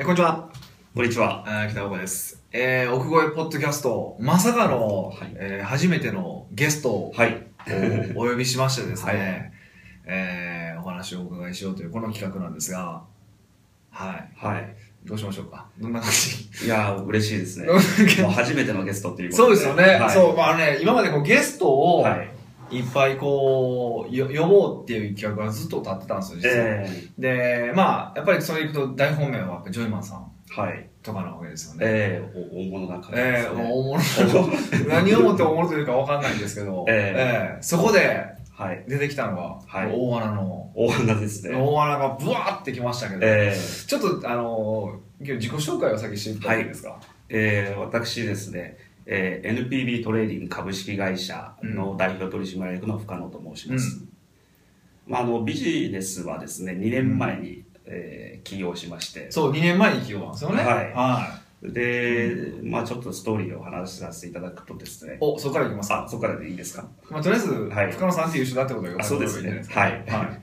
えこんにちは。こんにちは。えー北岡です。えー、奥越ポッドキャスト、まさかの、はいえー初めてのゲストをはい。お呼びしましてですね、はいえーお話をお伺いしようというこの企画なんですが、はい。はい。どうしましょうか？どんな感じ？いやー、嬉しいですね。初めてのゲストっていうことそうですよね。はい、そう、まあね、今までこうゲストを、はい。いっぱいこう、よ呼ぼうっていう企画がずっと立ってたんですよ、実は。えで、まあ、やっぱりそれいくと大本命はジョイマンさんー、はい。とかなわけですよね。えー、お大物な方でええすね。大物。何をもって大物というかわかんないんですけど、えええそこではい。出てきたのが、はい大穴の、大穴ですね。大穴がブワーってきましたけど、えー、ちょっとあのー、今日自己紹介を先していただいていいですか、えー、私ですね、えー、NPB トレーディング株式会社の代表取締役の深野と申します。まあ、あの、ビジネスはですね、2年前に、えー起業しまして、そう、2年前に起業なんですよね。はい。はで、まあちょっとストーリーを話しさせていただくとですね、お、そこからいきますか。あ、そこからでいいですか？まあ、とりあえず、はい。深野さんっていう人だってことがあそうですね。はい。は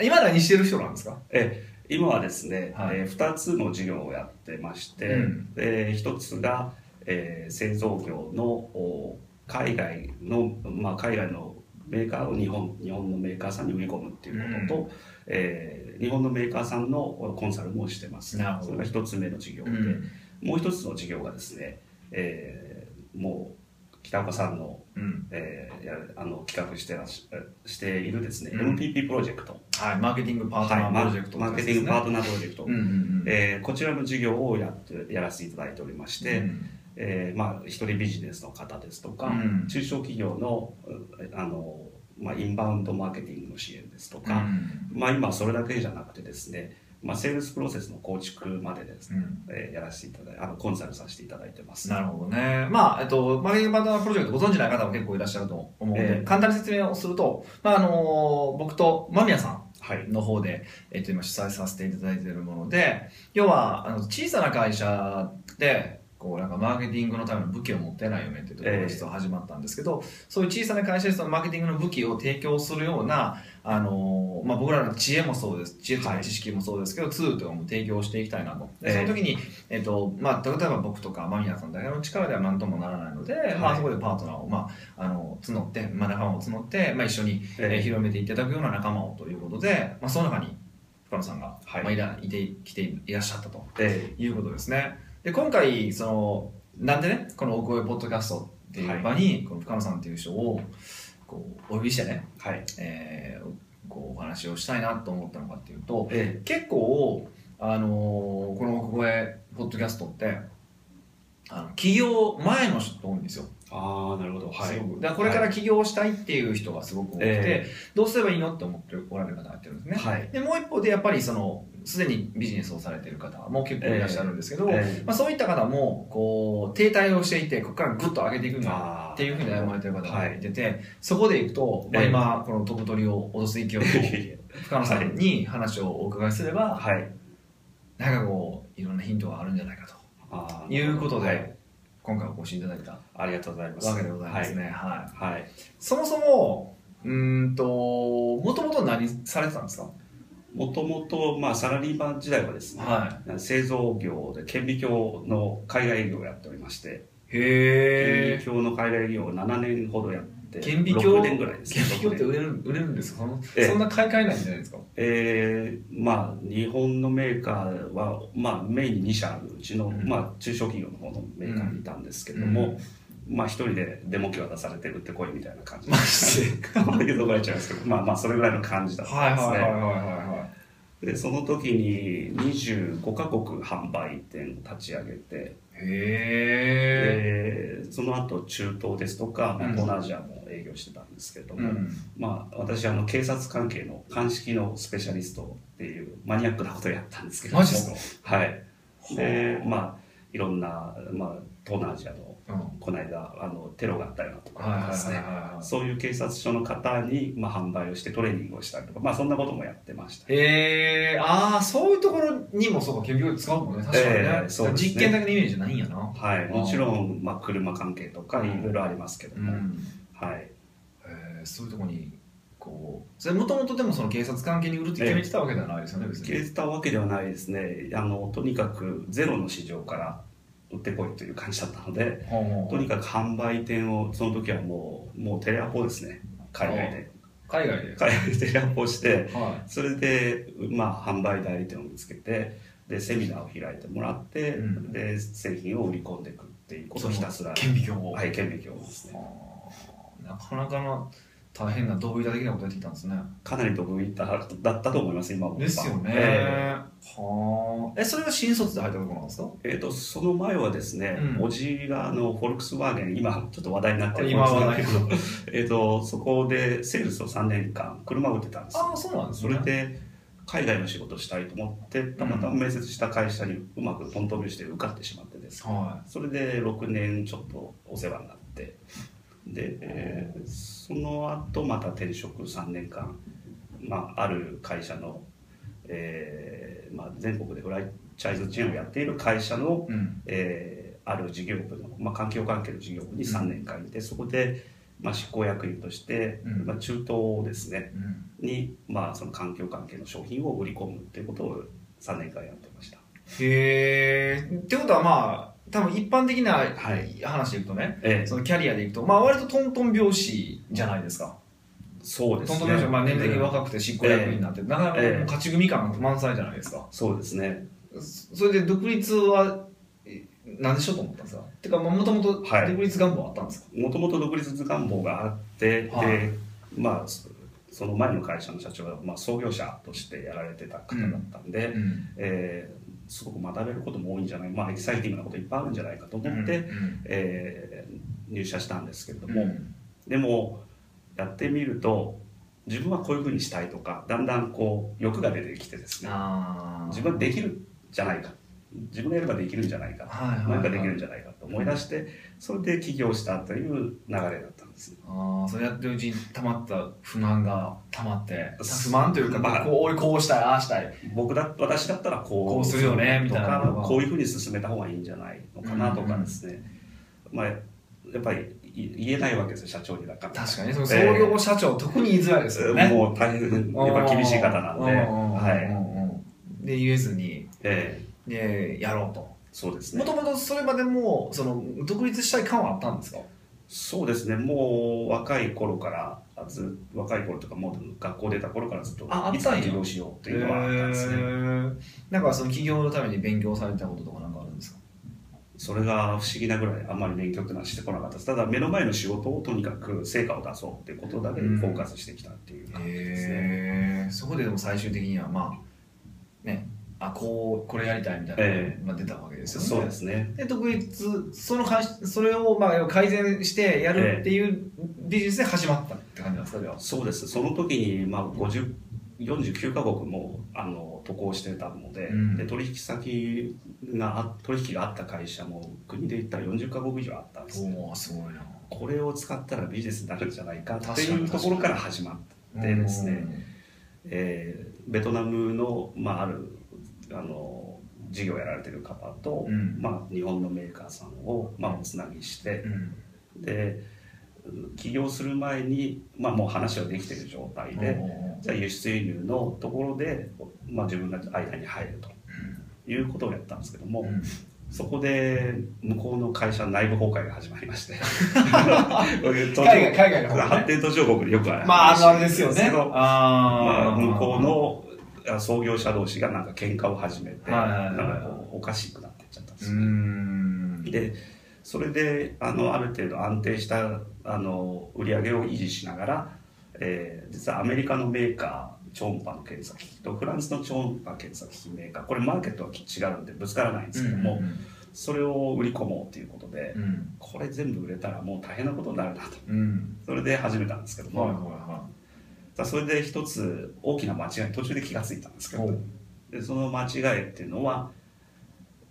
い。今何してる人なんですか？え今はですね、はい。えー2つの事業をやってまして、うん。で1つが、えー製造業のお海外の、まあ、海外のメーカーを日本日本のメーカーさんに売り込むっていうことと、えー日本のメーカーさんのコンサルもしてます。それが1つ目の事業で、うん。もう1つの事業がですね、えーもう北岡さんの,、うん。えーやあの企画してらししているですね、うん。MPP プロジェクト。はい、マーケティングパートナープロジェクトマーケティングパートナープロジェクト、うんうんうん。えーこちらの事業をやってやらせていただいておりまして、うんえーまあ、一人ビジネスの方ですとか、うん。中小企業のうあの、まあ、インバウンドマーケティングの支援ですとか、うん。まあ、今それだけじゃなくてですね、まあ、セールスプロセスの構築までですね、うん。えーやらせていただいあのコンサルさせていただいてます。なるほどね。まあ、えっと、マーケティングパートナープロジェクトご存知ない方も結構いらっしゃると思うので、ええ。簡単に説明をすると、まあ、あの僕と間宮さはい。んの方で、えっと、今主催させていただいているもので、要は、あの、小さな会社で、こう、なんかマーケティングのための武器を持ってないよねっていうところが実は始まったんですけど、そういう小さな会社でそのマーケティングの武器を提供するような、あのまあ、僕らの知恵もそうです、知恵とか知識もそうですけど、ツールとかも提供していきたいなと。で、その時に、えっと、まあ、例えば僕とか間宮さんだけの力では何ともならないので、まあ、そこでパートナーを、まあ、あの、募って、まあ、仲間を募って、まあ、一緒に、えーえー広めていただくような仲間をということで、まあ、その中に深野さんが、はい。まあ、いらいてきていらっしゃったとえ。いうことですね。で今回そのなんでねこの奥越ポッドキャストっていう場に、この深野さんっていう人をこうお呼びしてね、ーはい。えーこうお話をしたいなと思ったのかっていうとえ結構、あのーこの奥越ポッドキャストってあの起業前の人多いんですよ。ーああなるほど。はい。だこれから起業したいっていう人がすごく多くて、えどうすればいいのって思っておられる方がやってるんですね。はい。でもう一方でやっぱりそのすでにビジネスをされている方も結構いらっしゃるんですけど、えーまあ、そういった方もこう停滞をしていてここからグッと上げていくんだっていうふうに悩まれてる方がい。てて、そこでいくと、まあ、ええ。今この飛ぶ鳥を脅す勢いの深野さんに話をお伺いすれば、はい。なんかこういろんなヒントがあるんじゃないかあということで、はい今回お越しいただいた。ありがとうございます。わけでございますね。はい。はい、はい。そもそもうーんともともと何されてたんですか？もともと、まあ、サラリーマン時代はですね、は製造業で顕微鏡の海外営業をやっておりましてい。へ顕微鏡の海外営業を7年ほどやって。顕微鏡6年ぐらいです顕微鏡って6年売れる売れるんですか？そのええ。そんな買い替えないんじゃないですか？えーまあ日本のメーカーは、まあ、メインに2社あるうちの、うん。まあ、中小企業の方のメーカーにいたんですけども、うん。まあ一人でデモ機渡されてるってこいみたいな感じ。マジで？怒られちゃいますけど。まあまあそれぐらいの感じだったんですね、はいはいはいはいはでその時に25カ国販売店を立ち上げていへでその後中東ですとか、東南アジアも営業してたんですけども、えうん。まあ、私あの警察関係の鑑識のスペシャリストっていうマニアックなことをやったんですけども。マジですか？はい。でまあいろんな、まあ、東南アジアのうんこの間あのテロがあったようなとこはいはいろですね。そういう警察署の方に、まあ、販売をしてトレーニングをしたりとか、まあ、そんなこともやってました。へえああそういうところにもそうか顕微鏡使うもんね。確かにね,、ええそうね。実験だけのイメージじゃないんやな。はい、もちろん、まあ、車関係とかいろいろありますけども、うん。はい、へえそういうところにこうそれもともとでもその警察関係に売るって決めてたわけではないですよね、別に。決めてたわけではないですね。あのとにかくゼロの市場から売ってこいという感じだったのでとにかく販売店をその時はもうもうテレアポですね。海外で。海外で。海外でテレアポしてはそれで、まあ、販売代理店を見つけてでセミナーを開いてもらって、うん。で製品を売り込んでいくっていうことをひたすら。い顕微鏡を、はい顕微鏡ですね。はあなかなかな大変な同意的なことやってきたんですね。かなり得意だだったと思います今も。ですよね、えはあ。えそれが新卒で入ったところなんですか？ええーとその前はですね、うん。おじがあのフォルクスワーゲン今ちょっと話題になってるんですけど えーとそこでセールスを3年間車を売ってたんですよ。ああそうなんですそねれで海外の仕事をしたいと思ってたまたま面接した会社にうまくトントン拍子で受かってしまってですね。はそれで6年ちょっとお世話になってで、えーその後また転職3年間、まあ、ある会社の、えーまあ、全国でフライチャイズチェーンをやっている会社の、いうん。えーある事業部の、まあ、環境関係の事業部に3年間いて、そこで、まあ、執行役員として、うん。まあ、中東ですねうん。に、まあ、その環境関係の商品を売り込むということを3年間やってました。へえってことはまあ多分一般的なはい。話でいくとね、えーそのキャリアでいくとまあ割とトントン拍子じゃないですか。そうですね。トントン拍子はまあ年齢的に若くて執行役員になって、なかなかええ勝ち組感満載じゃないですか。そうですね。そそれで独立はえ何でしょうと思ったんですか？てかもともとはい。独立願望あったんですか、もともと独立願望があって、はい。でまあそその前の会社の社長は、まあ、創業者としてやられてた方だったんで、うん。えーすごく学べることも多いんじゃないまあエキサイティングなこといっぱいあるんじゃないかと思って、うんえー入社したんですけれどうん。も、でもやってみると自分はこういうふうにしたいとかだんだんこう欲が出てきてですね。自分はできるんじゃないか。自分がやればできるんじゃないか。はいはいはい。何かできるんじゃないかと思い出してそれで起業したという流れだっです。ねああそれやってるうちに溜まった不満が溜まって不満というか、まあこう俺こうしたいああしたい。僕だ私だったらこうこうするよねみたいなこういうふうに進めた方がいいんじゃないのかなとかですね、まあやっぱりい言えないわけですよ社長にだから。確かにその創業社長、特に言いづらいですよね。もう大変やっぱ厳しい方なんで、はい。いで言えずに。ええ。でやろうと。そうですね。もともとそれまでもその独立したい感はあったんですか？そうですね。もう若い頃からず若い頃とかもう学校出た頃からずっとああいつか起業しようというのはあったんですね、なんかその起業のために勉強されたこととかなんかあるんですか？それが不思議なぐらいあんまり勉強っていうのはしてこなかったです。ただ目の前の仕事をとにかく成果を出そうっていうことだけにフォーカスしてきたっていう感じですね、へえそこででも最終的にはまあねあこうこれやりたいみたいなのが、え。まあ、出たわけですよね。そうですね。で独立その会それをまあ改善してやるっていうビジネスで始まったって感じなんですかそうです。その時にまあ50 49カ国もあの渡航してたので,、うん。で取引先があ取引があった会社も国で言ったら40カ国以上あったんです。ねおおすごいな。これを使ったらビジネスになるんじゃないかっていうところから始まってですね、えーベトナムの、まあ、あるあの事業をやられてる方と、うん。まあ、日本のメーカーさんを、まあ、おつなぎしてうん。うんで起業する前に、まあ、もう話はできてる状態で、じゃあ輸出輸入のところで、まあ、自分が間に入るということをやったんですけども、うん。そこで向こうの会社内部崩壊が始まりまして。海外海外の方ね。発展途上国でよくあるまああるあるですよね。けどまあ、向こうのあ創業者同士がなんか喧嘩を始めて、はいはいはいなんかこうおかしくなっていっちゃったんですうよ、ん。でそれであのある程度安定したあの売り上げを維持しながら、えー実はアメリカのメーカー超音波の検査機器とフランスの超音波検査機器メーカーこれマーケットは違うんでぶつからないんですけども、それを売り込もうということで、うん。これ全部売れたらもう大変なことになるなと。うん。それで始めたんですけども、はいはさあそれで一つ大きな間違い途中で気がついたんですけど。でその間違いっていうのは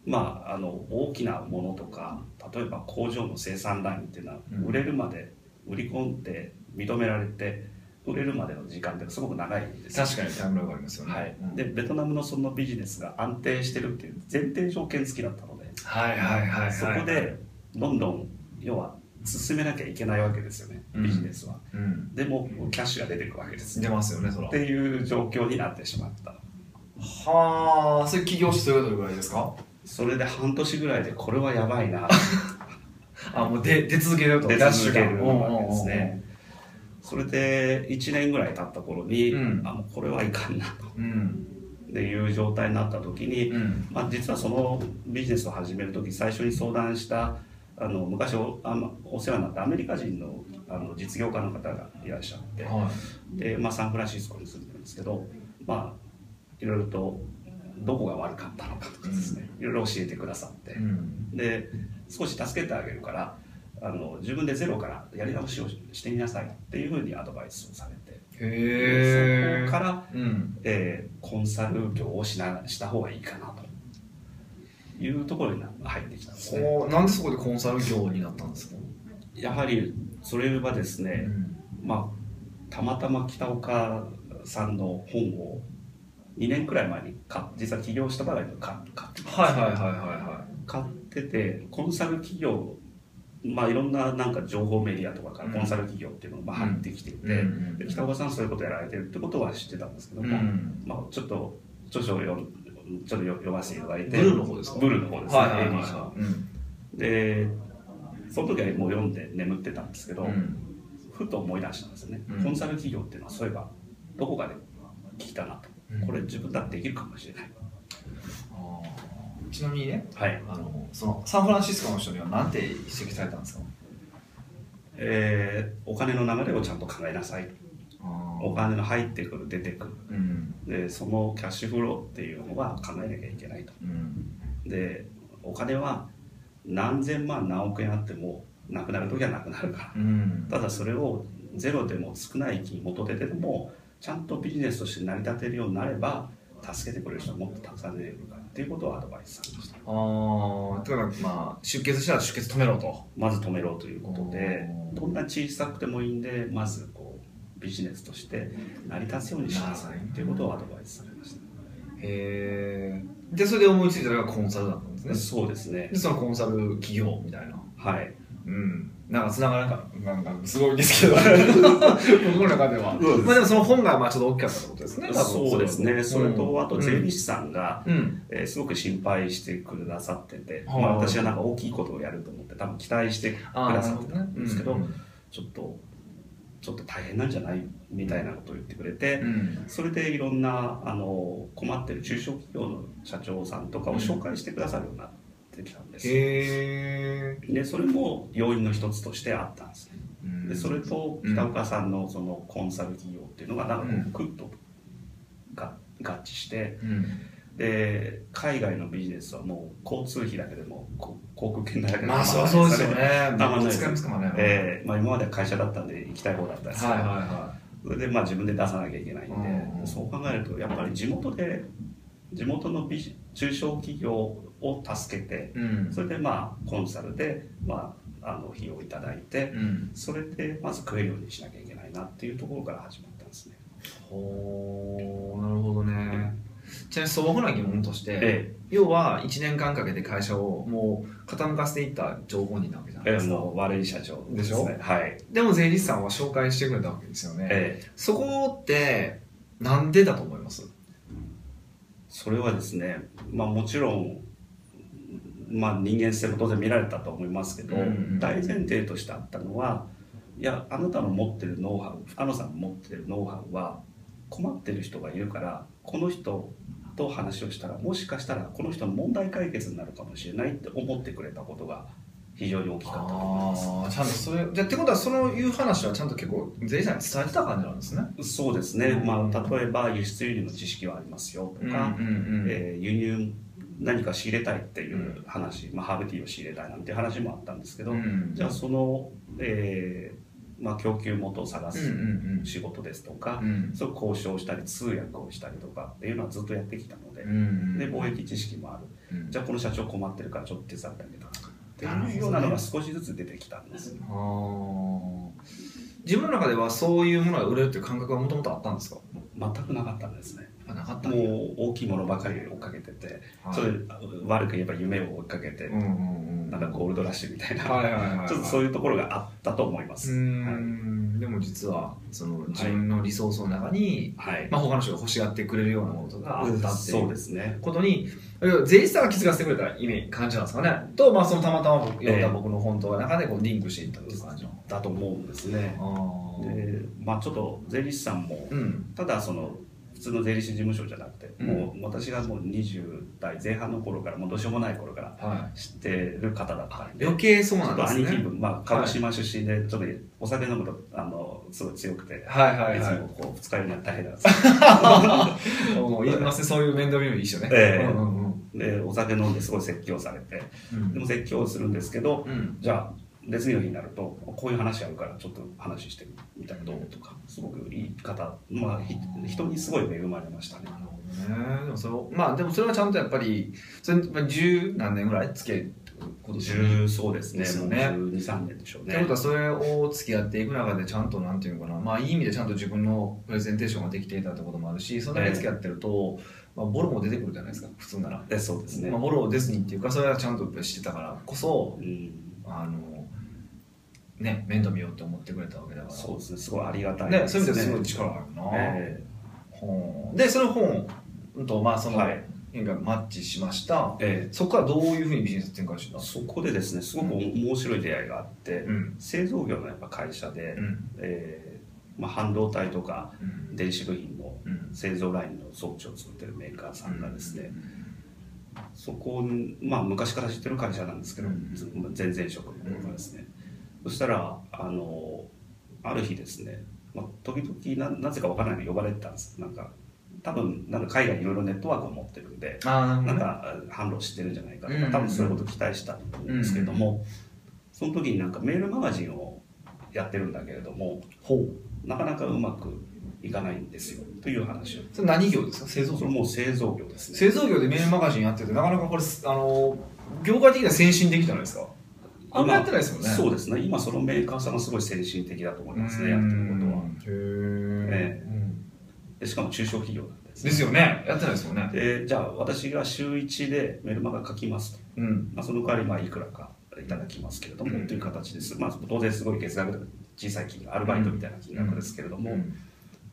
まああの大きなものとか例えば工場の生産ラインっていうのはうん。売れるまで売り込んで認められて売れるまでの時間ってすごく長いんですよ。確かにタイムラグありますよね。はい。うん。でベトナムのそのビジネスが安定してるっていう前提条件付きだったので。はいはいはいはい。そこでどんどん要は進めなきゃいけないわけですよねビジネスは、うん。でもキャッシュが出てくるわけです。出ますよねそら。っていう状況になってしまった。はあそれ起業してどれぐらいですか？それで半年ぐらいでこれはやばいな。あもう出出続けると。出続けるわけですね。それで1年ぐらい経った頃に、うん。あもうこれはいかんなうん。という状態になった時に、うん。まあ、実はそのビジネスを始める時最初に相談したあの昔おあまお世話になったアメリカ人のあの実業家の方がいらっしゃってはで、まあ、サンフランシスコに住んでるんですけどまあいろいろとどこが悪かったのかとかですね、いろいろ教えてくださってい、うん。で少し助けてあげるからあの自分でゼロからやり直しをしてみなさいっていうふうにアドバイスをされてそこから、うん。えーコンサル業をしなした方がいいかなというところに入ってきたんですね。なんでそこでコンサル業になったんですか、やはりそれはですね、まあたまたま北岡さんの本を2年くらい前に買っ実は起業したばかりの買買ってたんですはいはいはいは買っててコンサル企業まあいろんななんか情報メディアとかからコンサル企業っていうのが入ってきていて、いはいうんで北岡さんそういうことやられてるってことは知ってたんですけども、うん。まあ、ちょっと著書を読んちょっと読ませていただいて。ブルーの方ですか？ブルーの方ですね、はいはいはい。でその時はもう読んで眠ってたんですけど、うん。ふと思い出したんですよね、うん。コンサル企業っていうのはそういえばどこかで聞いたなと、うん。これ自分だってできるかもしれない。ちなみにねはい。あのそのサンフランシスコの人には何て指摘されたんですか？えーお金の流れをちゃんと考えなさい。あお金の入ってくる出てくる。うんでそのキャッシュフローっていうのは考えなきゃいけないと。うん。でお金は何千万何億円あってもなくなる時はなくなるから。うん。ただそれをゼロでも少ない金元手でもちゃんとビジネスとして成り立てるようになれば助けてくれる人はもっとたくさん出てくるからっていうことをアドバイスされました。ああだからまあ出血したら出血止めろと。まず止めろということでどんな小さくてもいいんでまずこうビジネスとして成り立つようにしなさいっていうことをアドバイスされました。へえでそれで思いついたのがコンサルだったんですね。そうですね。でそのコンサル企業みたいな。はい。うん。なんかつながらなかなんかすごいんですけど。僕の中では。まあでもその本がまあちょっと大きかったってことですねそうですね。それとあと税理士士さんが、うん。えーすごく心配してくださってて、はいまあ、私はなんか大きいことをやると思って多分期待してくださってたんですけど、うんうん。ちょっとちょっと大変なんじゃない？みたいなことを言ってくれて、うん。それでいろんなあの困ってる中小企業の社長さんとかを紹介してくださるようになってきたんです、へえでそれも要因の一つとしてあったんですね。でそれと北岡さんのそのコンサル企業っていうのがなんかこうんうクッとが合致してうん。で海外のビジネスはもう交通費だけでもこ航空券代だけまあそうそうですよね。たまんないです使いますからね。えーまあ、今までは会社だったんで行きたい方だったんですけど、はいはいはそれでまあ自分で出さなきゃいけないんで、うんそう考えるとやっぱり地元で地元の中小企業を助けていうん。それでまあコンサルで、まあ、あの費用をいただいてうん。それでまず食えるようにしなきゃいけないなっていうところから始まったんですね。ほうなるほどねちなみに素朴な疑問として、え要は1年間かけて会社をもう傾かせていった情報人なわけじゃなえええいですか、もう悪い社長でしょ？ねはい、でも税理士さんは紹介してくれたわけですよね、ええ。そこってなんでだと思います？それはですね、まあ、もちろん、まあ、人間性も当然見られたと思いますけど、うんうん大前提としてあったのはいやあなたの持ってるノウハウ深野さんの持ってるノウハウは困ってる人がいるからこの人と話をしたらもしかしたらこの人の問題解決になるかもしれないって思ってくれたことが非常に大きかったと思います。ちゃんとそれじゃあってことはそういう話はちゃんと結構税理士さんに伝えてた感じなんですね。そうですね、まあ、例えば輸出輸入の知識はありますよとか、うんうんえー輸入何か仕入れたいっていう話、まあ、ハーブティーを仕入れたいなんて話もあったんですけど、うん。じゃあその、えーまあ、供給元を探うんすうん。仕事ですとか、うん。そういう交渉したり通訳をしたりとかっていうのはずっとやってきたので,、うんで貿易知識もある。うん。じゃあこの社長困ってるからちょっと手伝ってあげたっていうようなのが少しずつ出てきたんです。あ。ー自分の中ではそういうものが売れるっていう感覚はもともとあったんですか？全くなかったんですねもう大きいものばかり追っかけてて、はい。それ悪く言えば夢を追いかけて、うんうんうんなんかゴールドラッシュみたいな、はいはいはいはい。ちょっとそういうところがあったと思います。うーん。でも実はその自分のリソースの中に、はい。まあ、他の人が欲しがってくれるようなものとかあったってそいううですね。ことに要は税理士さんが気づかせてくれた意味感じなんですかね。と、まあ、そのたまたま僕読んだ僕の本との中でこうリンクしていったっていう感じの、だと思うんですね。で、まあちょっと税理士さんも、うん。ただその普通の税理士事務所じゃなくて、うん。もう私がもう20代前半の頃からもうどうしようもない頃からは知ってる方だったんい、で。余計そうなんですね。兄貴分、まあ、鹿児島出身で、ちょっとお酒飲むと、あの、すごい強くて、はいはいい。つはいもこう、二日酔いになって大変なんです。もう言いますねそういう面倒見も一緒ね、ええ。うんうんうん。で、お酒飲んですごい説教されて、でも説教するんですけど、うん。じゃあ、別の日になると、こういう話あるから、ちょっと話してみたらどうとか、すごくいい方、まあ、ひ人にすごい恵まれましたね。ね。でもそれをまあでもそれはちゃんとやっぱりそれまあ十何年ぐらい付き合い十そうですね、もう12、3年でしょうね。ってこと。はそれを付き合っていく中でちゃんとなんていうのかな。まあいい意味でちゃんと自分のプレゼンテーションができていたってこともあるしそれだけ付き合ってると、まあ、ボロも出てくるじゃないですか。普通なら、でそうですね。まあ、ボロを出ずにっていうかそれはちゃんとやっぱり知ってたからこそうん。あのね面倒見ようって思ってくれたわけだから。そうですね、すごいありがたいね。そういう意味ではすごい力あるな、えほう。でその本とまあそのえはい。マッチしました、ええ。そこからどういうふうにビジネス展開したそこでですね、すごく面白い出会いがあって、うん。製造業のやっぱ会社で、うん。えーまあ、半導体とかうん。電子部品のうん。製造ラインの装置を作ってるメーカーさんがですね、そこに、まあ、昔から知ってる会社なんですけど、うん。ず前々職の頃からですね、そしたらあのある日ですね、まあ、時々ななぜかわからないのに呼ばれてたんです。なんか多分なんか海外にいろいろネットワークを持ってるんでなんか販路知ってるんじゃないかとうんか多分そういうこと期待したと思うんですけども、その時になんかメールマガジンをやってるんだけれどもほう。なかなかうまくいかないんですよ。という話を。それ何業ですか？製造業？それもう製造業ですね。製造業でメールマガジンやっててなかなかこれあの業界的には先進的じゃないですかあんまやってないですよね。そうですね。今そのメーカーさんがすごい先進的だと思いますねやってることは。へえ、でしかも中小企業なんです、ですよね。やってないですよね。でじゃあ私が週1でメルマガ書きますと、うん。まあ、その代わりまあいくらかいただきますけれども、うん。という形です、まあ、当然すごい月額で小さい金額アルバイトみたいな金額ですけれども、うん。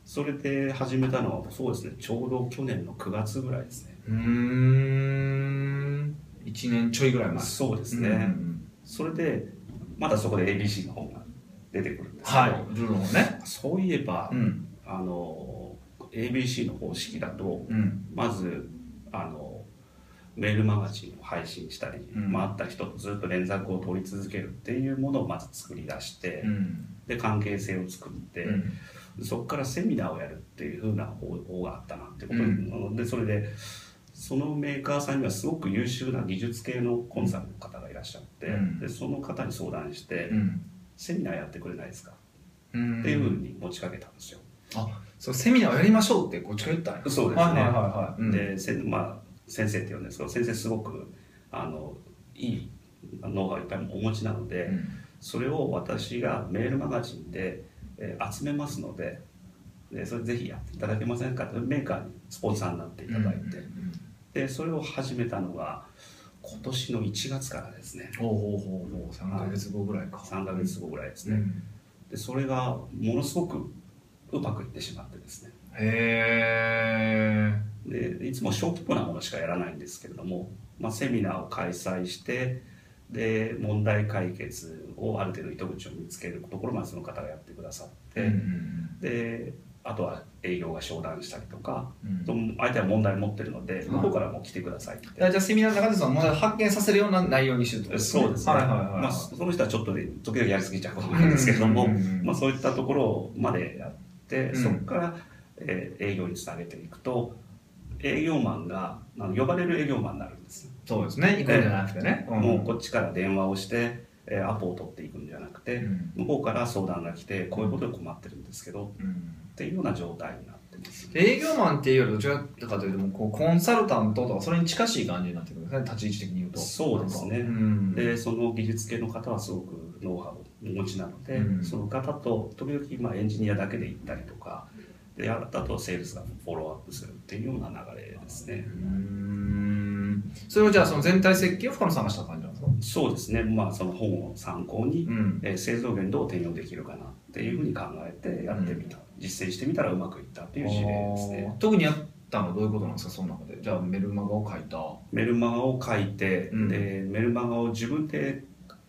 それで始めたのはそうですね。ちょうど去年の9月ぐらいですね。うーん。1年ちょいぐらい前。そうですね、うんそれでまだそこで ABC の本が出てくるんですけど、はいルールのね。そういえば、うん。あの ABC の方式だとうん。まずあのメールマガジンを配信したり、うん。まあ、会った人とずっと連絡を取り続けるっていうものをまず作り出して、うん。で関係性を作って、うん。そこからセミナーをやるっていう風な方法があったなってことうで,、でそれでそのメーカーさんにはすごく優秀な技術系のコンサルの方がいらっしゃって、うん。でその方に相談して、うん。セミナーやってくれないですか、うん。っていう風に持ちかけたんですよ。そうセミナーをやりましょうってこっちが言ったんや。そうですね、はいはいはいでせまあ、先生って言うんですけど先生すごくあのいいノウハウいっぱいお持ちなので、うん。それを私がメールマガジンで、えー集めますのででそれぜひやっていただけませんか？とメーカーにスポンサーになっていただいて、でそれを始めたのが今年の1月からですね。ほうほうほうほう3ヶ月後ぐらいか。3ヶ月後ぐらいですね、うん。でそれがものすごくうまくいってしまってですね。へでいつも小規模なものしかやらないんですけれども、まあ、セミナーを開催してで問題解決をある程度糸口を見つけるところまでその方がやってくださって、えうん。であとは営業が商談したりとか、うん。と相手は問題を持ってるので向こうからも来てくださいって、じゃあセミナーの中でその問題を発見させるような内容にしてるってこと。ですねそうですね、はいはいはいはい。まあ、その人はちょっとで時々やりすぎちゃうこともあるんですけれども、うんうんうんまあ、そういったところまでやって、うん。そこから、えー営業につなげていくと営業マンがあの呼ばれる営業マンになるんです、そうですね。行くんじゃなくてね。もうこっちから電話をして、えーアポを取っていくんじゃなくて、うん。向こうから相談が来てこういうことで困ってるんですけど、うんっていうような状態になってます、営業マンっていうよりどちらかというともうこうコンサルタントとかそれに近しい感じになってくるんですね立ち位置的に言うとそうですね。うん。でその技術系の方はすごくノウハウをお持ちなので、うん。その方と時々まあエンジニアだけで行ったりとかであとセールスがフォローアップするっていうような流れですね。うーん。それをじゃあその全体設計を深野さんがした感じなんですか？そうですね、まあ、その本を参考に、うん。えー製造業にどう転用できるかなっていうふうに考えてやってみた、実践してみたらうまくいったっていう事例ですね。特にやったのはどういうことなんですか？その中で。じゃあメルマガを書いた。メルマガを書いて、うん。でメルマガを自分で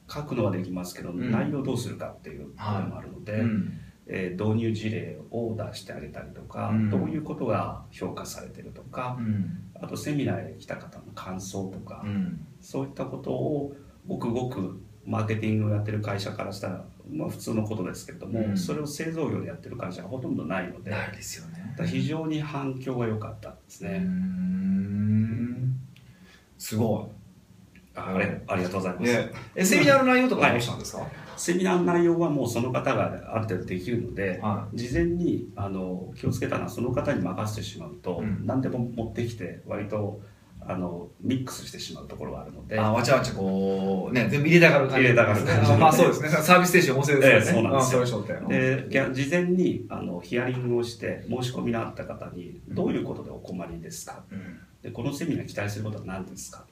書くのはできますけど、ん。内容をどうするかっていうこともあるので、うん。えー導入事例を出してあげたりとか、うん。どういうことが評価されてるとか、うん。あとセミナーへ来た方の感想とか、うん。そういったことをごくごくマーケティングをやってる会社からしたら、まあ、普通のことですけれども、うん。それを製造業でやってる会社がほとんどないので、ないですよね。ら非常に反響が良かったですね。ん。すごあありありがとうございいます。ええセミナーの内容とかどうしたんですか、セミナーの内容はもうその方がある程度できるので、は事前にあの気をつけたのはその方に任せてしまうと、うん。何でも持ってきて割とあのミックスしてしまうところがあるので、あわちゃわちゃこうね全部入れたがる感じ。入れたがる感じあまあそうですね。サービスステーション旺盛ですよね、ええそうなんですよ。で事前にあのヒアリングをして申し込みのあった方にどういうことでお困りですか、うん。でこのセミナー期待することは何ですか？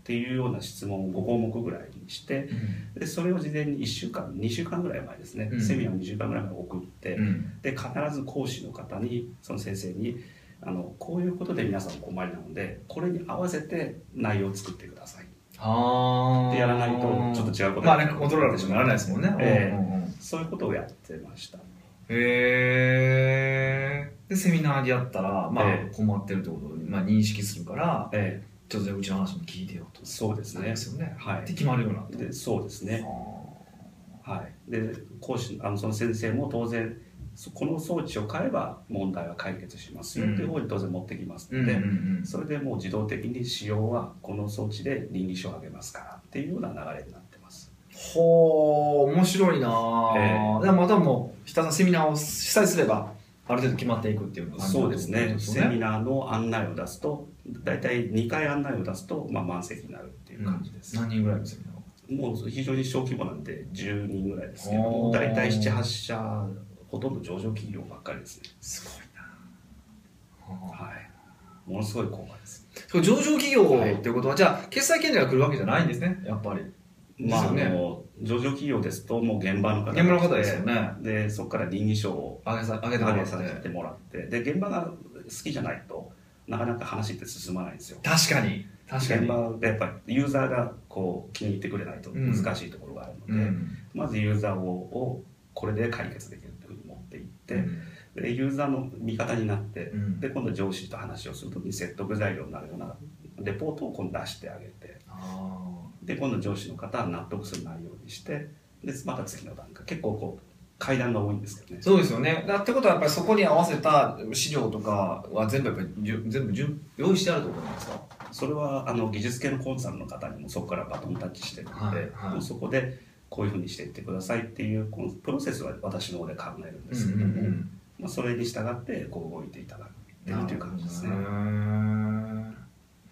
っていうような質問を5項目ぐらいにしてでそれを事前に1週間2週間ぐらい前ですね、うん。セミナーを2週間ぐらい前に送って、うん。で必ず講師の方にその先生にあのこういうことで皆さんお困りなのでこれに合わせて内容を作ってください。ああ。でやらないとちょっと違うことまあねコントローラーとしてならないですもんね、ええ。うんうんうん。そういうことをやってました。へえでセミナーでやったら、まあええ。困ってるってことを、まあ、認識するからえちょっとうちの話も聞いてよと。えそうですなんね。ですよね、はい。で決まるようになった。でそうですね。あ。はい、で講師あのその先生も当然そこの装置を買えば問題は解決しますよっていう方に当然持ってきますので、ーうんうんうん。それでもう自動的に使用はこの装置で倫理書をあげますからっていうような流れになってます。ほー面白いなぁ、えでもまたもうひたすらセミナーを主催すればある程度決まっていくっていうそうですね。ですセミナーの案内を出すと大体2回案内を出すと、まあ、満席になるっていう感じです、何人ぐらいのセミナーもう非常に小規模なんで10人ぐらいですけど大体78社ほとんど上場企業ばっかりですね。すごいな。ぁはい。ものすごいです。上場企業っていうことは、じゃあ決済権利が来るわけじゃないんですね。やっぱり。まあ、ねの上場企業ですともう現場の方が現場の方ですよね。でそこから倫理書を上げさ上げても上らって。げさせてもらって。で現場が好きじゃないとなかなか話って進まないんですよ。確かに。確かに。現場でやっぱりユーザーがこう気に入ってくれないと難しいところがあるので、うん。まずユーザーををこれで解決できるうふうに持っていって、でユーザーの味方になって、うん。で今度上司と話をするときに説得材料になるようなレポートを今度出してあげてあで今度上司の方は納得する内容にしてでまた次の段階。結構こう階段が多いんですけどね。ーそうですよね。だってことはやっぱりそこに合わせた資料とかは全部やっぱり全部用意してあるとなんですか？それはあの技術系のコンサルの方にもそこからバトンタッチしてるので、はいはい。そこでこういうふうにしていってくださいっていうこのプロセスは私の方で考えるんですけども、まあ、それに従ってこう動いていただいてるという感じですね。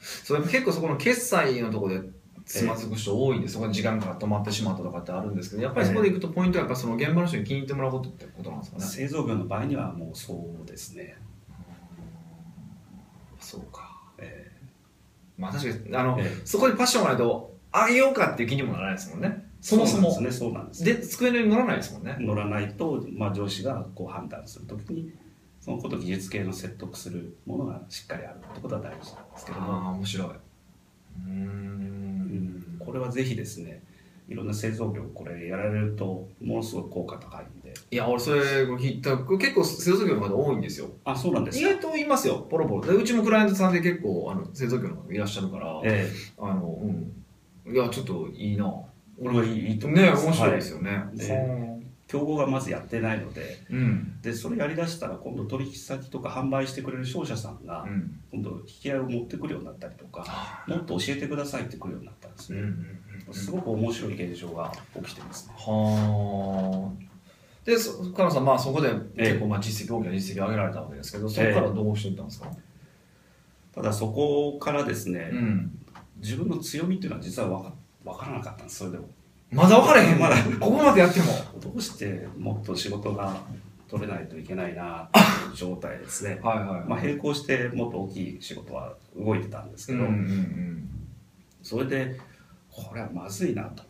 そう結構そこの決済のところでつまずく人多いんで、そこに時間が止まってしまったとかってあるんですけどやっぱりそこで行くとポイントはやっぱその現場の人に気に入ってもらうことってことなんですかね。製造業の場合にはもうそうですね。そうか。えまあ確かにあの、えそこにパッションがないとあげようかっていう気にもならないですもんねそもそもそうなんですね、そうなんです。で机の上に乗らないですもんね。乗らないと、まあ、上司がこう判断するときにそのことを技術系の説得するものがしっかりあるってことは大事なんですけど。も、ああ面白い。うん。ん。これはぜひですねいろんな製造業これやられるとものすごい効果高いんで。いや俺それ聞いた結構製造業の方多いんですよ。あそうなんですか？意外といますよ。ポロポロ。でうちもクライアントさんで結構あの製造業の方いらっしゃるから、えあのうん。いやちょっといいな。え俺はいいと思います。ね面白いですよね、はい。で競合がまずやってないのでうん。でそれやりだしたら今度取引先とか販売してくれる商社さんがうん。今度引き合いを持ってくるようになったりとかあもっと教えてくださいって来るようになったんですうんうね、んすごく面白い現象が起きてますね。はあ。でそ深野さんまあそこでええ。結構まあ実績大きな実績を上げられたわけですけどそこからどうしていったんですか、ただそこからですね、うん。自分の強みっていうのは実は分か分からなかったんですそれでも。まだ分からへんまだ。ここまでやっても。どうしてもっと仕事が取れないといけないなっていう状態ですね。はいはい、まあ、並行してもっと大きい仕事は動いてたんですけど、うんうんうんそれでこれはまずいなと。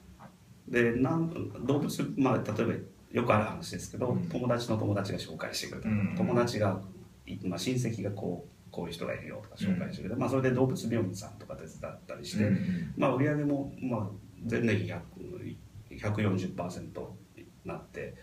でなん動物、まあ、例えばよくある話ですけど、うん。友達の友達が紹介してくれた、うん。友達が、いまあ、親戚がこうこういう人がいるよとか紹介してくれて、まあ、それで動物病院さんとか手伝ったりして、まあ、売り上げも、まあ、前年比100 140%になって、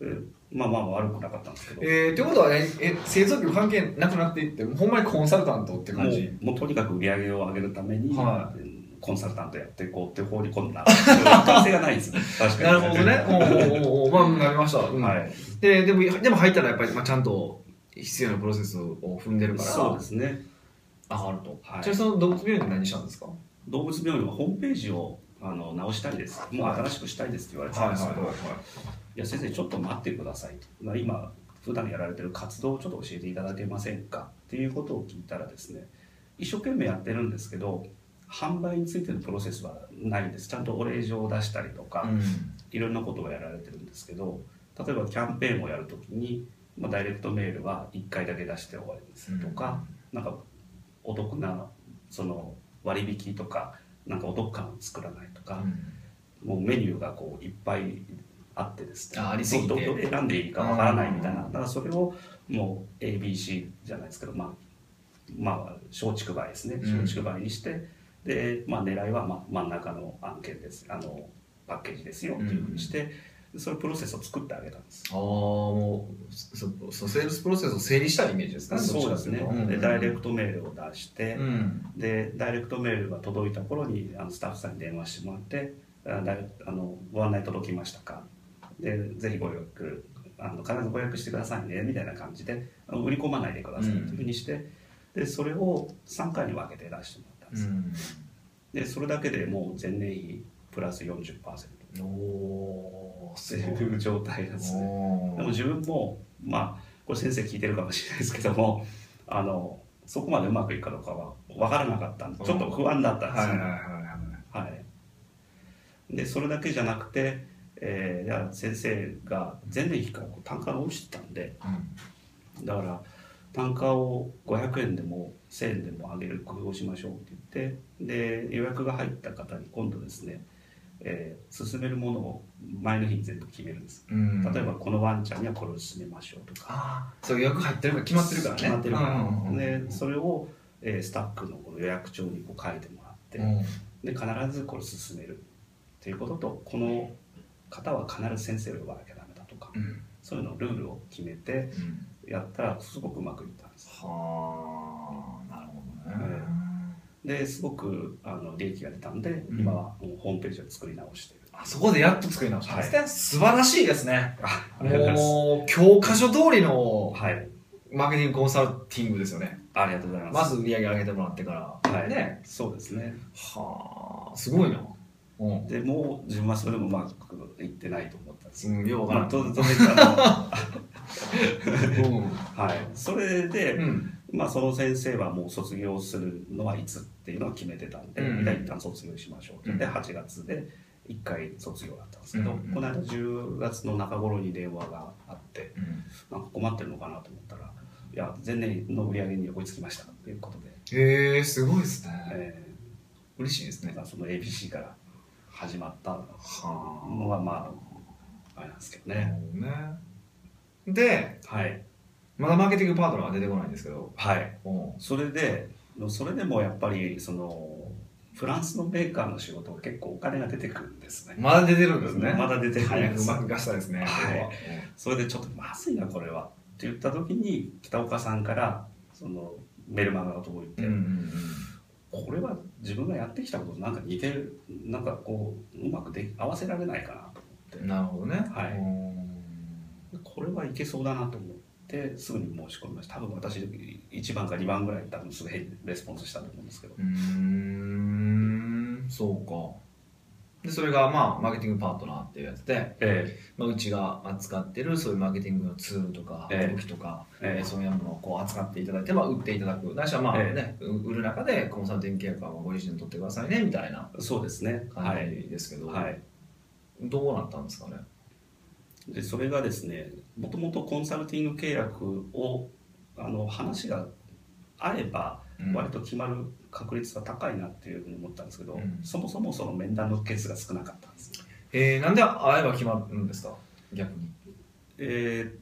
うんまあまあ悪くなかったんですけど、えー、ってことはねえ製造業関係なくなっていってほんまにコンサルタントっても感じ？うもうとにかく売り上げを上げるために、はコンサルタントやっていこうって放り込んだ一貫性がないんですね。確かに。なるほどね。おうおうおうおうまあなりました、うん。はい。ででもでも入ったらやっぱり、まあ、ちゃんと必要なプロセスを踏んでるからそうですね。上がると、はい。じゃあその動物病院で何したんですか？動物病院はホームページをあの直したいです。もう新しくしたいですって言われてたんですけど、いや先生ちょっと待ってくださいと、まあ、今普段やられてる活動をちょっと教えていただけませんかっていうことを聞いたらですね一生懸命やってるんですけど販売についてのプロセスはないんです。ちゃんとお礼状を出したりとか、うん。いろんなことをやられてるんですけど例えばキャンペーンをやるときに、まあ、ダイレクトメールは1回だけ出して終わりですとか、なんかお得なその割引とかなんかお得感を作らないとか、もうメニューがこういっぱいあってですねあありすどどれ選んでいいかわからないみたいなだからそれをもう ABC じゃないですけどまあまあ松竹梅ですねうん。松竹梅にして、で、まあ、狙いはまあ真ん中の案件ですあのパッケージですよっていうふうにして、そういうプロセスを作ってあげたんです。ああもうそそセールスプロセスを整理したイメージですか？ねそうですね、でダイレクトトメールを出して、うん。でダイレクトメールが届いた頃にあのスタッフさんに電話してもらって「あのご案内届きましたか?」で「ぜひご予約あの必ずご予約してくださいね」みたいな感じであの売り込まないでくださいというふうにして、でそれを3回に分けて出してもらったんです、うん。でそれだけでもう前年比プラス40%っおおていう状態なんですね。おでも自分もまあこれ先生聞いてるかもしれないですけども あのそこまでうまくいくかどうかは分からなかったんでちょっと不安だったんですよ、はいでそれだけじゃなくて、えー、先生が前年比から単価が落ちてたんでだから単価を500円でも1000円でも上げる工夫をしましょうって言ってで予約が入った方に今度ですね、えー勧めるものを前の日に全部決めるんです。うん。例えばこのワンちゃんにはこれを勧めましょうとか。ああそう予約入ってるから決まってるからね。決まってるから、うんうんうんでそれを、えースタッフのこの予約帳にこう書いてもらって、うん。で必ずこれ進めるっていうこととこの方は必ず先生を呼ばなきゃダメだとかうん。そういうのルールを決めてうん。やったらすごくうまくいったんです。はあなるほどねですごくあの利益が出たんで、うん。今はもうホームページを作り直してる。あそこでやっと作り直した。んですね、素晴らしいですね。もう教科書通りのはい。マーケティングコンサルティングですよね。ありがとうございまますず売り上げ上げてもらってか。ら、はい。ね。そうですね。はあすごいな。うん。でもう自分はそれでもうまくいってないと思ったんです。うんようわか うん。の はい。それで、うんまあ、その先生はもう卒業するのはいつっていうのは決めてたんで、うん。じゃあ一旦卒業しましょうって言って、8月で1回卒業だったんですけど、うん。この間10月の中頃に電話があってうん。なんか困ってるのかなと思ったらいや前年の売り上げに追いつきましたということで、へえすごいですね。え嬉しいですね。その ABC から始まったはのはまああれなんですけどあね、ね。ではいまだマーケティングパートナーが出てこないんですけど。はい。うん。それでそれでもやっぱりそのフランスのメーカーの仕事は結構お金が出てくるんですね。まだ出てるんですね。まだ出てるんです。うまく出したですねはい。こそれでちょっとまずいなこれは。って言った時に北岡さんからそのメルマガが届いて、これは自分がやってきたこととなんか似てるなんかこううまくで合わせられないかなと思うんなるほどね。はい。これはいけそうだなと思ってすぐに申し込みました。多分私1番か2番ぐらい多分すぐレスポンスしたと思うんですけど。うーん。そうか。でそれがまあマーケティングパートナーっていうやつで、えまあ、うちが扱ってるそういうマーケティングのツールとかええ。武器とか、ええ。えーそういうものをこう扱っていただいて、まあ、売っていただく。ないしはまあえね、売る中でコンサルティング契約はご自身で取ってくださいねみたいな。えそうですね。は感い、じですけど、はい、どうなったんですかねでそれがですねもともとコンサルティング契約をあの話が合えばうん。割と決まる確率は高いなっていうふうに思ったんですけど、うん。そもそもその面談の件数が少なかったんです。えー、なんで会えば決まるんですか？逆に。えー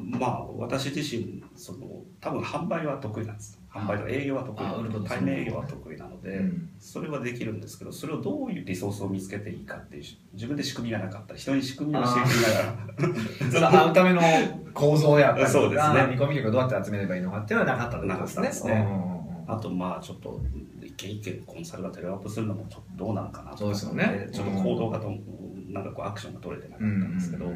まあ私自身その多分販売は得意なんです販売とか営業は得意対面営業は得意なので、うん。それはできるんですけどそれをどういうリソースを見つけていいかっていう自分で仕組みがなかった。人に仕組みを教えていながら。その会うための構造やったりとかそうですね。見込み客をどうやって集めればいいのかっていうのはなかったってことですね。あとまあちょっと一件一件コンサルがテレワークするのもちょっとどうなのかなとそうですよね。ちょっと行動がと、なんかこうアクションが取れてなかったんですけど、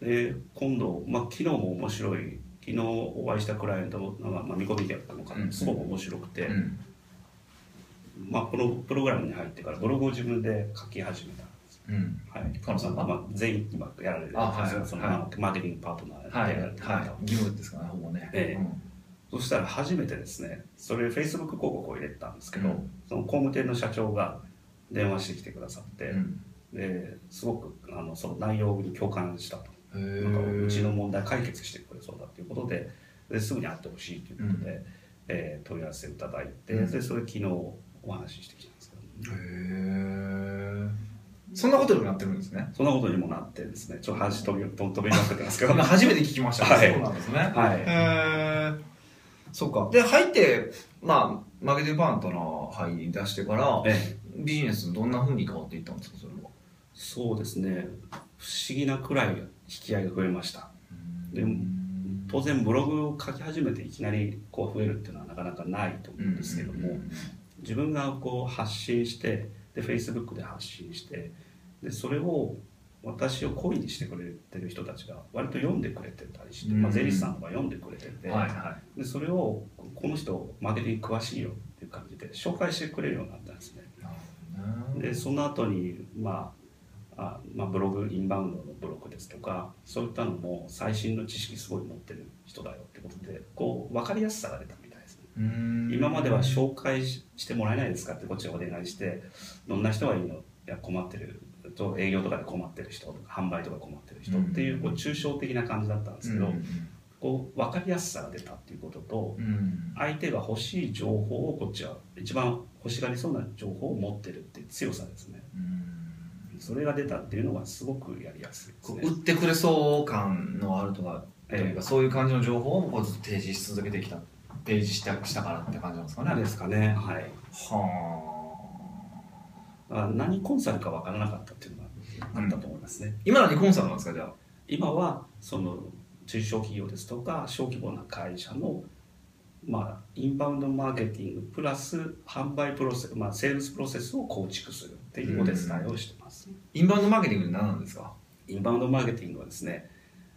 で今度、まあ、昨日も面白い昨日お会いしたクライアントも、まあ、まあ見込み客の方うん。すごく面白くて、うん。まあ、このプログラムに入ってからブログを自分で書き始めたんです。うん。はい、カノさんがまあ、全員今やられるあはいはい。そのはい。マーケティングパートナーではいやられてはい。義務ですかねほぼね。ええ。そしたら初めてですねそれ Facebook 広告を入れてたんですけど、うん。その工務店の社長が電話してきてくださって、うん。ですごくあのその内容に共感したと。へなんかうちのー問題解決してくれそうだということでですぐに会ってほしいということで、えー問い合わせをいただいて、うん。でそれ昨日お話ししてきたんですけど、へー。そんなことにもなってるんですね。そんなことにもなってですね。ちょっと話飛び飛びまくってますけど。今 初めて聞きましたはい。そうなんですね。はい。へえそうか。で入ってまあマーケティングパートナー入り出してからええ。ビジネスどんなふうに変わっていったんですかそれは？そうですね。不思議なくらい引き合いが増えました。で当然ブログを書き始めていきなりこう増えるっていうのはなかなかないと思うんですけども、自分がこう発信してで Facebook で発信してでそれを私を恋にしてくれてる人たちが割と読んでくれてたりして、まあ、うんゼリスさんとか読んでくれてて、はいはでそれをこの人マーケティング詳しいよっていう感じで紹介してくれるようになったんですね。いでその後にまああまあブログインバウンドのブログですとかそういったのも最新の知識すごい持ってる人だよってことでこう分かりやすさが出たみたいですね。今までは紹介ししてもらえないですかってこっちがお願いしてどんな人がいいの？いや困ってると営業とかで困ってる人とか販売とか困ってる人っていうこう抽象的な感じだったんですけど、こう分かりやすさが出たっていうこととうん。相手が欲しい情報をこっちは一番欲しがりそうな情報を持ってるっていう強さですねそれが出たっていうのがすごくやりやすいですね。売ってくれそう感のあるとかというえかそういう感じの情報をこうずっと提示し続けてきた提示したしたからって感じなんですかね。ですかね。はい。はああ何コンサルか分からなかったっていうのがあったと思いますね、今のにコンサルなんですかじゃあ？今はその中小企業ですとか小規模な会社のまあ、インバウンドマーケティングプラス販売プロセス、まあ、セールスプロセスを構築するっていうお手伝いをしてます、インバウンドマーケティングって何なんですか？インバウンドマーケティングはですね、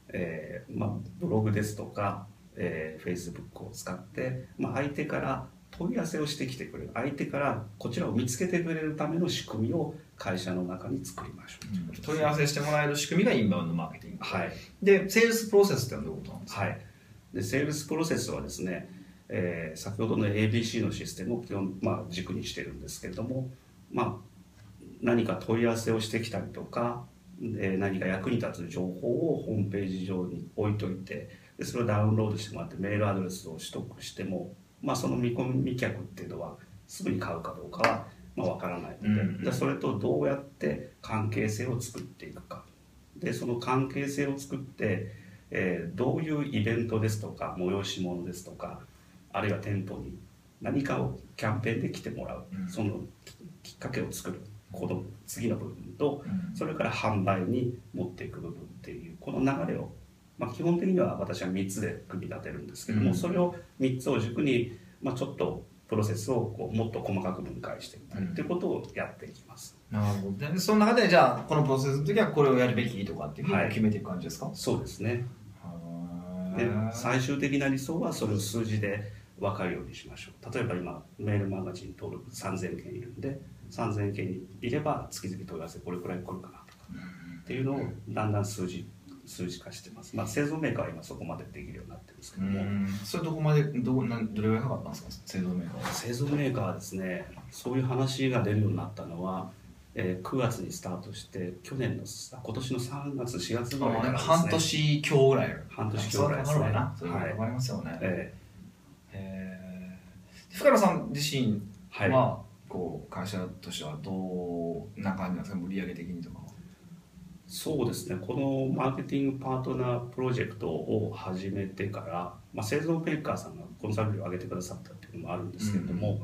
えーまあ、ブログですとか、えー、Facebook を使って、まあ、相手から問い合わせをしてきてくれる。相手からこちらを見つけてくれるための仕組みを会社の中に作りましょう。ということです問い合わせしてもらえる仕組みがインバウンドマーケティング。はい。でセールスプロセスってのはどういうことなんですか？はい、でセールスプロセスはですね、えー先ほどの ABC のシステムを基本、まあ、軸にしてるんですけれども、まあ、何か問い合わせをしてきたりとかで何か役に立つ情報をホームページ上に置いといてでそれをダウンロードしてもらってメールアドレスを取得しても、まあ、その見込み客っていうのはすぐに買うかどうかは、まあ、分からないので,、うん。でそれとどうやって関係性を作っていくか。でその関係性を作ってえーどういうイベントですとか催し物ですとかあるいは店舗に何かをキャンペーンで来てもらう、うん。そのききっかけを作るこの次の部分とうん。それから販売に持っていく部分っていうこの流れを、まあ、基本的には私は3つで組み立てるんですけども、うん。それを3つを軸に、まあ、ちょっとプロセスをこうもっと細かく分解していったりっていうことをやっていきます。なるほど。ねでその中でじゃあこのプロセスの時はこれをやるべきとかっていうふうにはい。決めていく感じですか、そうですね。では最終的な理想はそれを数字で分かるようにしましょう。例えば今メールマガジン登録3000件いるんで3000件いれば月々問い合わせこれくらい来るかなとかっていうのをだんだん数字数字化してます、まあ、製造メーカーは今そこまでできるようになってるんですけうども、ん。それどこまでどこなんどれぐらいかかったんですか？製造メーカーは。製造メーカーはですねそういう話が出るようになったのは、えー、9月にスタートして去年の今年の3月4月ぐらいから、ね、半年強ぐらい。半年強ぐらいですね。はかかりますよね、はい、えー、深野さん自身は、はい、こう会社としてはどうな感じなんですか？売上的にとかそうですね。このマーケティングパートナープロジェクトを始めてから、まあ、製造メーカーさんがコンサル料を上げてくださったっていうのもあるんですけれども、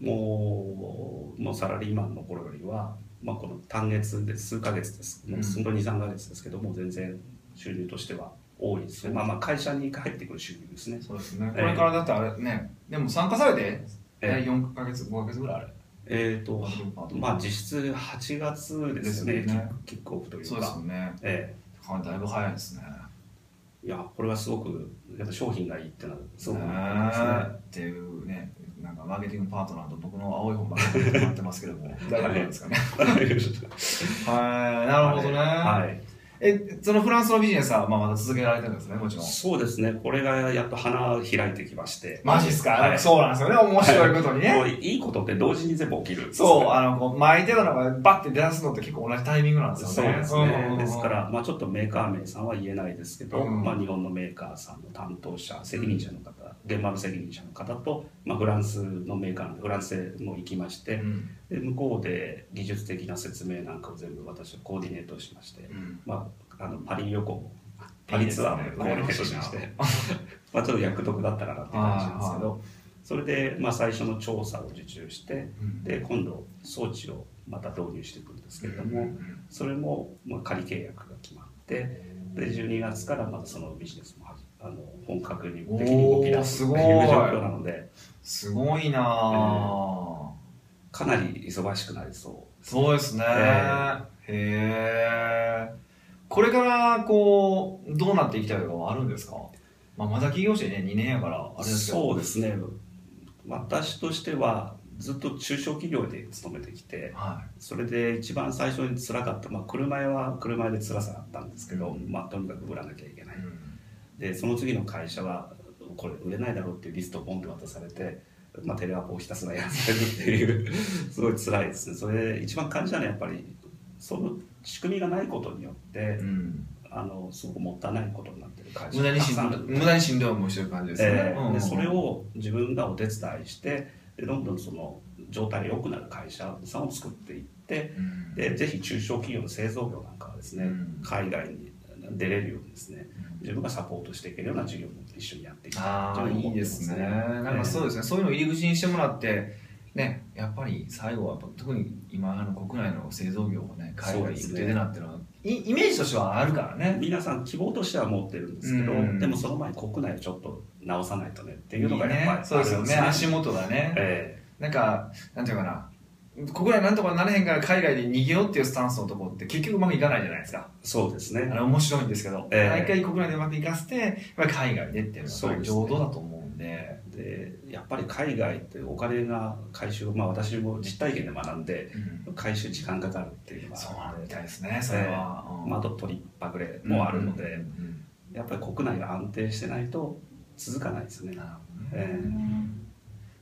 うん、もうもうサラリーマンの頃よりは、まあ、この単月で数ヶ月です。もう本当に23ヶ月ですけども全然収入としては多いですね、まあまあ会社に入ってくる収入ですね。そうですね。これからだってあれね、でも参加されて、えー、4ヶ月5ヶ月ぐらいあれえーとまあ、実質8月ですね、ねキックオフというか、そうですね、ええ、だいぶ早いですね。いや、これはすごく、やっぱ商品がいいってのは、すごく思いますね。っていうね、なんかマーケティングパートナーと僕の青い本ばっかりってますけども、大丈夫ですかね。はい、なるほどね。はい。え、そのフランスのビジネスは、まあ、まだ続けられてるんですね、もちろん。そうですね。これがやっと花開いてきまして。マジっすか、はい、そうなんですよね。面白いことにね。いいことって同時に全部起きる、そう、あの、こう巻いてたのがバッて出すのって結構同じタイミングなんですよね。そうですね。ですから、まあちょっとメーカー名さんは言えないですけど、うん、まあ日本のメーカーさんの担当者、責任者の方、うん、現場の責任者の方と、まあフランスのメーカーフランスへも行きまして、うん、で向こうで技術的な説明なんかを全部私はコーディネートしまして、まああのパリ旅行パリツアーもコーディネートしまして、まあちょっと役得だったかなって感じなんですけど、それでまあ最初の調査を受注して、で今度装置をまた導入していくんですけれども、それもまあ仮契約が決まってで12月からまたそのビジネスもあの本格的に動き出すとい。う状況なので。すごいな、えー、かなり忙しくなりそう。そうですね、えー、へえこれからこうどうなっていきたいとかはあるんですか、まあ、まだ起業してね2年やからあれですけど。そうですね。私としてはずっと中小企業で勤めてきて、はい、それで一番最初につらかった、まあ、車屋は車屋で辛さがあったんですけど、うん、まあ、とにかく売らなきゃいけない、うん、でその次の会社はこれ売れないだろうっていうリストをポンって渡されて、まあ、テレワークをひたすらやらされるっていう すごい辛いですね。それで一番感じたのはやっぱりその仕組みがないことによって、うん、あのすごくもったいないことになってる会社。無駄にしんど無駄にしんどい思いしてる感じですね、えー、でそれを自分がお手伝いしてでどんどんその状態が良くなる会社さんを作っていって、うん、でぜひ中小企業の製造業なんかはですね、うん、海外に出れるようにですね、自分がサポートしていけるような事業も一緒にやっていきたいあいいですね。なんかそうですね、そういうのを入り口にしてもらってね、やっぱり最後は特に今の国内の製造業がね海外に行く手でなってるのは、ね、イメージとしてはあるからね。皆さん希望としては持ってるんですけど、うん、でもその前に国内をちょっと直さないとねっていうのがやっぱり、ね、そうですよね。足元がね、えー、なんかなんていうかな国内なんとかなれへんから海外で逃げようっていうスタンスのところって結局うまくいかないじゃないですか。そうですね。あれ面白いんですけど、えー、毎回国内でうまくいかせて、やっぱり海外でっていうのは上等だと思うんで。でやっぱり海外ってお金が回収まあ私も実体験で学んで、うん、回収時間かかるっていうのがそうなんみたいですねそれは、えー、まあ、あと取りっぱぐれもあるので、うんうん、やっぱり国内が安定してないと続かないですね。なるほどね、えー、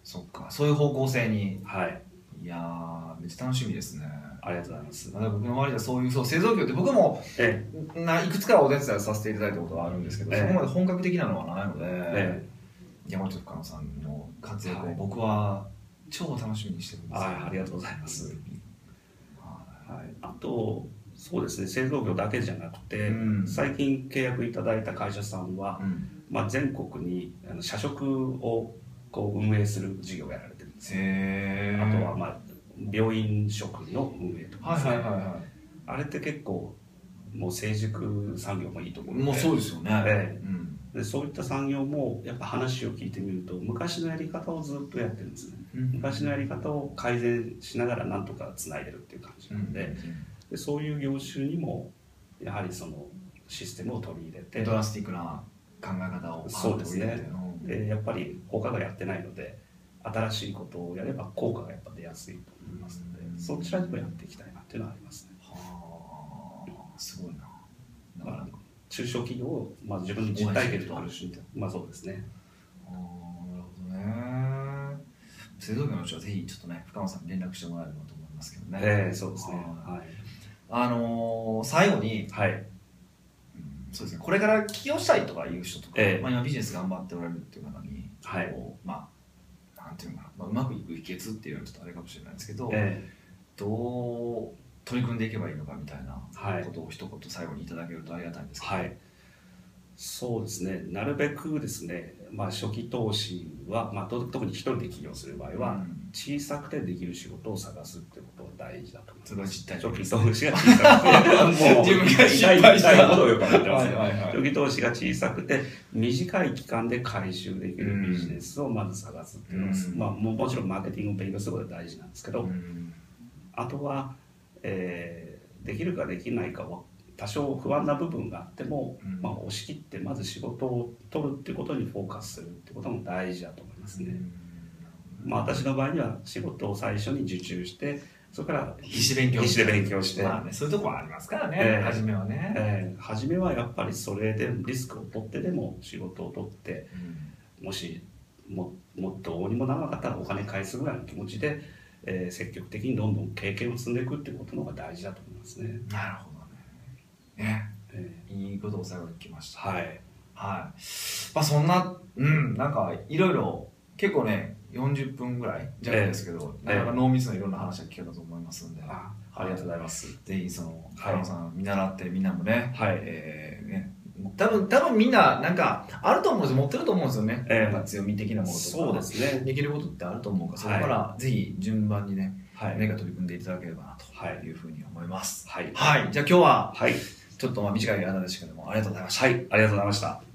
そっか。そういう方向性にはいいやめっちゃ楽しみですね。ありがとうございます。まだ僕の周りではそういうそう製造業って僕もないくつかお手伝いさせていただいたことがあるんですけど、そこまで本格的なのはないので、え山本深野さんの活躍を僕は超楽しみにしてるんですはい、ありがとうございます。はい、あとそうですね製造業だけじゃなくて、うん、最近契約いただいた会社さんは、うん、まあ、全国に社食をこう運営する事業をやられ。あとは、まあ、病院食の運営とかですね、はいはいはいはい、あれって結構もう成熟産業もいいと思うので。もうそうですよね、ええ。うん。でそういった産業もやっぱ話を聞いてみると昔のやり方をずっとやってるんですね、うん、昔のやり方を改善しながらなんとかつないでるっていう感じなので。うん、でそういう業種にもやはりそのシステムを取り入れてドラスティックな考え方をそうですね。でやっぱり他がやってないので新しいことをやれば効果がやっぱ出やすいと思いますので、うん、そちらにもやっていきたいなっていうのはありますね。はあすごいな。だから中小企業を、まあ、自分の実体験で苦しんでまあそうですね。ああなるほどね。製造業の人はぜひちょっとね深野さんに連絡してもらえればと思いまますけどね。ええそうですね。ははい。あのー最後に、はい。うんそうですね、これから起業したいとかいう人とか、ええ。まあ、今ビジネス頑張っておられるっていう方に、はい。こうまあ、なんていうのかな、まあ、うまくいく秘訣っていうのはちょっとあれかもしれないですけど、えどう取り組んでいけばいいのかみたいなはいことを一言最後にいただけるとありがたいんですけど、はい。そうですね。なるべくですね、まあ初期投資は、まあと特に一人で起業する場合は、うん。小さくてできる仕事を探すってことが大事だと思います。それは実態初期投資が小さくて、もう自分が失痛い敗した痛いほどよくってます。初期投資が小さくて短い期間で回収できるビジネスをまず探すっていうのが、うん。まあ、ももちろんマーケティングを勉強することが大事なんですけど、うん。あとは、えーできるかできないかは多少不安な部分があっても、うん。まあ、押し切ってまず仕事を取るっていうことにフォーカスするってことも大事だと思いますね。まあ、私の場合には仕事を最初に受注してそこから必死で勉強必死で勉強して、まあね、そういうところはありますからね、ええ。初めはね、えー初めはやっぱりそれでリスクを取ってでも仕事を取ってうん。もしももうどうにもならなかったらお金返すぐらいの気持ちで、えー積極的にどんどん経験を積んでいくっていうことの方が大事だと思いますね。なるほどねいいことを最後に聞きましたーはいはい。まあそんな、うん、なんかいろいろ、結構ね、40分ぐらいじゃないですけど、ええなかなか濃密ないろんな話が聞けたと思いますんで、あありがとうございます。ぜひその、はいカ野さん見習ってみんなもね、はいえーね、多分、多分みんななんかあると思うんですよ、持ってると思うんですよね。ええなんか強み的なものとか。そうですね。できることってあると思うから、そこはいからぜひ順番にね、はい。何か取り組んでいただければなはいというふうに思います。はい。はい。じゃあ今日は、はい。ちょっとまあ短い話ですけども、ありがとうございました。はい。ありがとうございました。